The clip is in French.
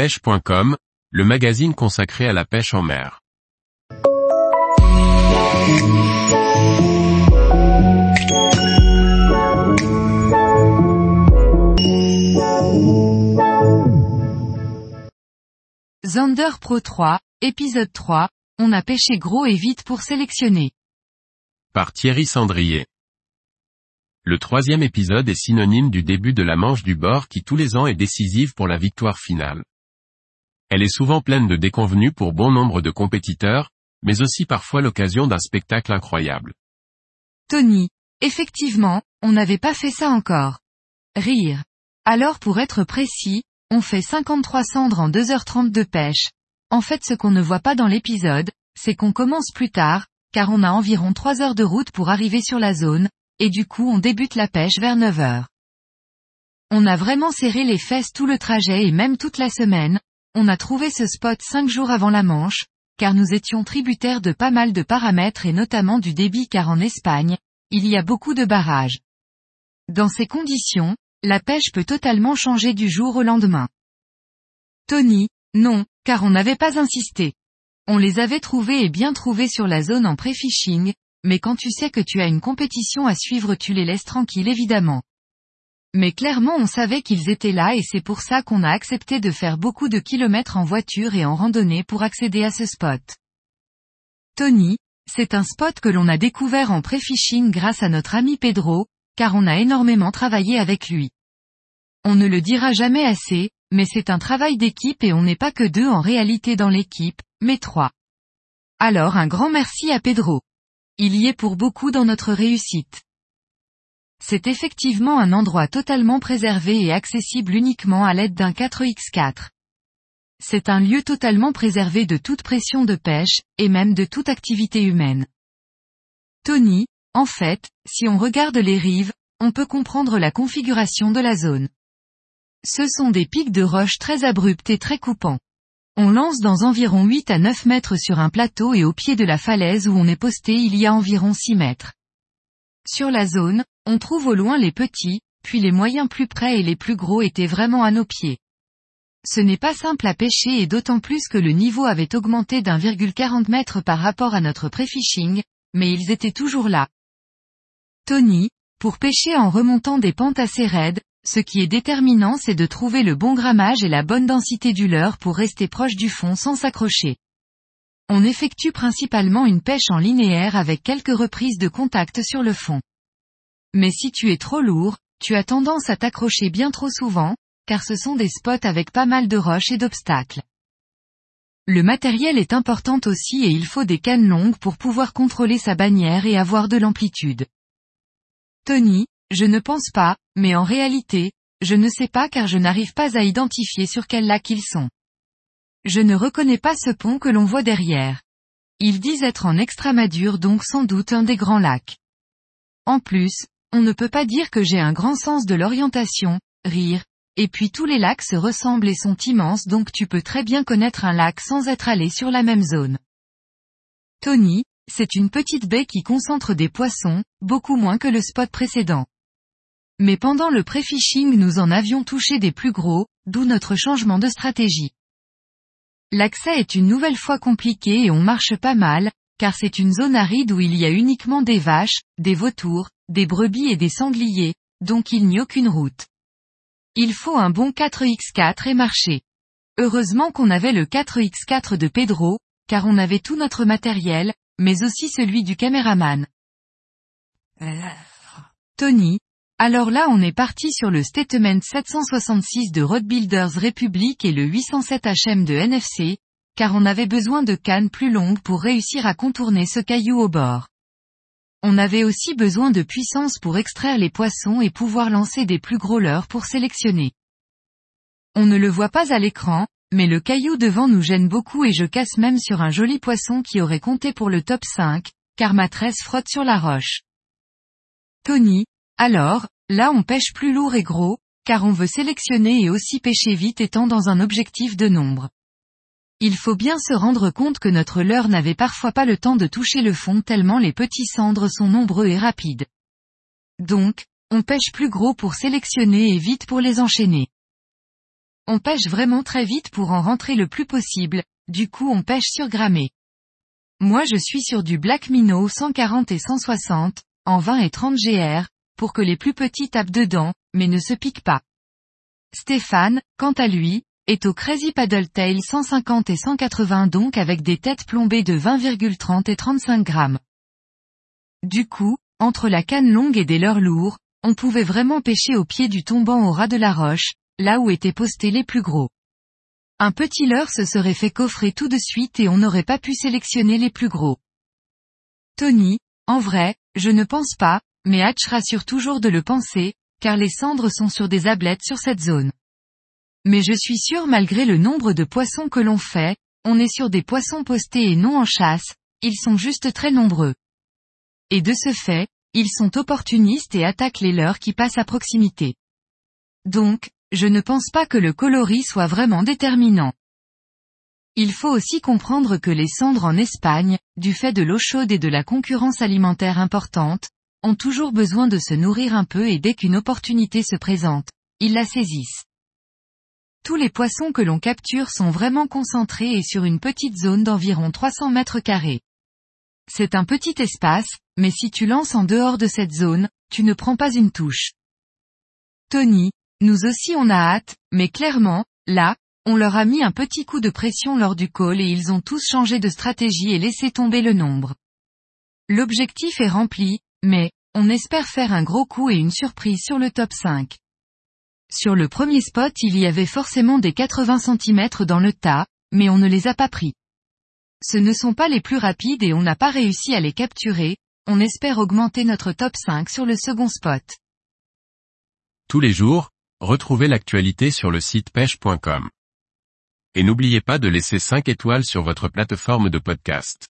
pêche.com, le magazine consacré à la pêche en mer. Zander Pro 3, épisode 3, on a pêché gros et vite pour sélectionner. Par Thierry Sandrier. Le troisième épisode est synonyme du début de la manche du bord qui tous les ans est décisive pour la victoire finale. Elle est souvent pleine de déconvenues pour bon nombre de compétiteurs, mais aussi parfois l'occasion d'un spectacle incroyable. Tony, effectivement, on n'avait pas fait ça encore. Rire. Alors pour être précis, on fait 53 cendres en 2h30 de pêche. En fait ce qu'on ne voit pas dans l'épisode, c'est qu'on commence plus tard, car on a environ 3 heures de route pour arriver sur la zone, et du coup on débute la pêche vers 9 heures. On a vraiment serré les fesses tout le trajet et même toute la semaine, on a trouvé ce spot 5 jours avant la Manche, car nous étions tributaires de pas mal de paramètres et notamment du débit car en Espagne, il y a beaucoup de barrages. Dans ces conditions, la pêche peut totalement changer du jour au lendemain. Tony, non, car on n'avait pas insisté. On les avait trouvés et bien trouvés sur la zone en pré-fishing, mais quand tu sais que tu as une compétition à suivre tu les laisses tranquilles évidemment. Mais clairement on savait qu'ils étaient là et c'est pour ça qu'on a accepté de faire beaucoup de kilomètres en voiture et en randonnée pour accéder à ce spot. Tony, c'est un spot que l'on a découvert en pré-fishing grâce à notre ami Pedro, car on a énormément travaillé avec lui. On ne le dira jamais assez, mais c'est un travail d'équipe et on n'est pas que deux en réalité dans l'équipe, mais trois. Alors un grand merci à Pedro. Il y est pour beaucoup dans notre réussite. C'est effectivement un endroit totalement préservé et accessible uniquement à l'aide d'un 4x4. C'est un lieu totalement préservé de toute pression de pêche, et même de toute activité humaine. Tony, en fait, si on regarde les rives, on peut comprendre la configuration de la zone. Ce sont des pics de roches très abrupts et très coupants. On lance dans environ 8 à 9 mètres sur un plateau et au pied de la falaise où on est posté il y a environ 6 mètres. Sur la zone, on trouve au loin les petits, puis les moyens plus près et les plus gros étaient vraiment à nos pieds. Ce n'est pas simple à pêcher et d'autant plus que le niveau avait augmenté d'1,40 mètres par rapport à notre pré-fishing, mais ils étaient toujours là. Tony, pour pêcher en remontant des pentes assez raides, ce qui est déterminant c'est de trouver le bon grammage et la bonne densité du leurre pour rester proche du fond sans s'accrocher. On effectue principalement une pêche en linéaire avec quelques reprises de contact sur le fond. Mais si tu es trop lourd, tu as tendance à t'accrocher bien trop souvent, car ce sont des spots avec pas mal de roches et d'obstacles. Le matériel est important aussi et il faut des cannes longues pour pouvoir contrôler sa bannière et avoir de l'amplitude. Tony, je ne pense pas, mais en réalité, je ne sais pas car je n'arrive pas à identifier sur quel lac ils sont. Je ne reconnais pas ce pont que l'on voit derrière. Ils disent être en Extremadure donc sans doute un des grands lacs. En plus, on ne peut pas dire que j'ai un grand sens de l'orientation, rire, et puis tous les lacs se ressemblent et sont immenses donc tu peux très bien connaître un lac sans être allé sur la même zone. Tony, c'est une petite baie qui concentre des poissons, beaucoup moins que le spot précédent. Mais pendant le pré-fishing nous en avions touché des plus gros, d'où notre changement de stratégie. L'accès est une nouvelle fois compliqué et on marche pas mal, car c'est une zone aride où il y a uniquement des vaches, des vautours, des brebis et des sangliers, donc il n'y a aucune route. Il faut un bon 4x4 et marcher. Heureusement qu'on avait le 4x4 de Pedro, car on avait tout notre matériel, mais aussi celui du caméraman. Tony. Alors là on est parti sur le Statement 766 de Road Builders Republic et le 807 HM de NFC, car on avait besoin de cannes plus longues pour réussir à contourner ce caillou au bord. On avait aussi besoin de puissance pour extraire les poissons et pouvoir lancer des plus gros leurres pour sélectionner. On ne le voit pas à l'écran, mais le caillou devant nous gêne beaucoup et je casse même sur un joli poisson qui aurait compté pour le top 5, car ma tresse frotte sur la roche. Tony, alors, là on pêche plus lourd et gros, car on veut sélectionner et aussi pêcher vite étant dans un objectif de nombre. Il faut bien se rendre compte que notre leurre n'avait parfois pas le temps de toucher le fond tellement les petits cendres sont nombreux et rapides. Donc, on pêche plus gros pour sélectionner et vite pour les enchaîner. On pêche vraiment très vite pour en rentrer le plus possible, du coup on pêche sur gramée. Moi je suis sur du Black Minnow 140 et 160, en 20 et 30 GR, pour que les plus petits tapent dedans, mais ne se piquent pas. Stéphane, quant à lui, est au Crazy Paddle Tail 150 et 180 donc avec des têtes plombées de 20,30 et 35 grammes. Du coup, entre la canne longue et des leurres lourds, on pouvait vraiment pêcher au pied du tombant au ras de la roche, là où étaient postés les plus gros. Un petit leurre se serait fait coffrer tout de suite et on n'aurait pas pu sélectionner les plus gros. Tony, en vrai, je ne pense pas, mais Hatch rassure toujours de le penser, car les cendres sont sur des ablettes sur cette zone. Mais je suis sûr malgré le nombre de poissons que l'on fait, on est sur des poissons postés et non en chasse, ils sont juste très nombreux. Et de ce fait, ils sont opportunistes et attaquent les leurs qui passent à proximité. Donc, je ne pense pas que le coloris soit vraiment déterminant. Il faut aussi comprendre que les cendres en Espagne, du fait de l'eau chaude et de la concurrence alimentaire importante, ont toujours besoin de se nourrir un peu et dès qu'une opportunité se présente, ils la saisissent. Tous les poissons que l'on capture sont vraiment concentrés et sur une petite zone d'environ 300 mètres carrés. C'est un petit espace, mais si tu lances en dehors de cette zone, tu ne prends pas une touche. Tony, nous aussi on a hâte, mais clairement, là, on leur a mis un petit coup de pression lors du call et ils ont tous changé de stratégie et laissé tomber le nombre. L'objectif est rempli, mais, on espère faire un gros coup et une surprise sur le top 5. Sur le premier spot il y avait forcément des 80 cm dans le tas, mais on ne les a pas pris. Ce ne sont pas les plus rapides et on n'a pas réussi à les capturer, on espère augmenter notre top 5 sur le second spot. Tous les jours, retrouvez l'actualité sur le site pêche.com. Et n'oubliez pas de laisser 5 étoiles sur votre plateforme de podcast.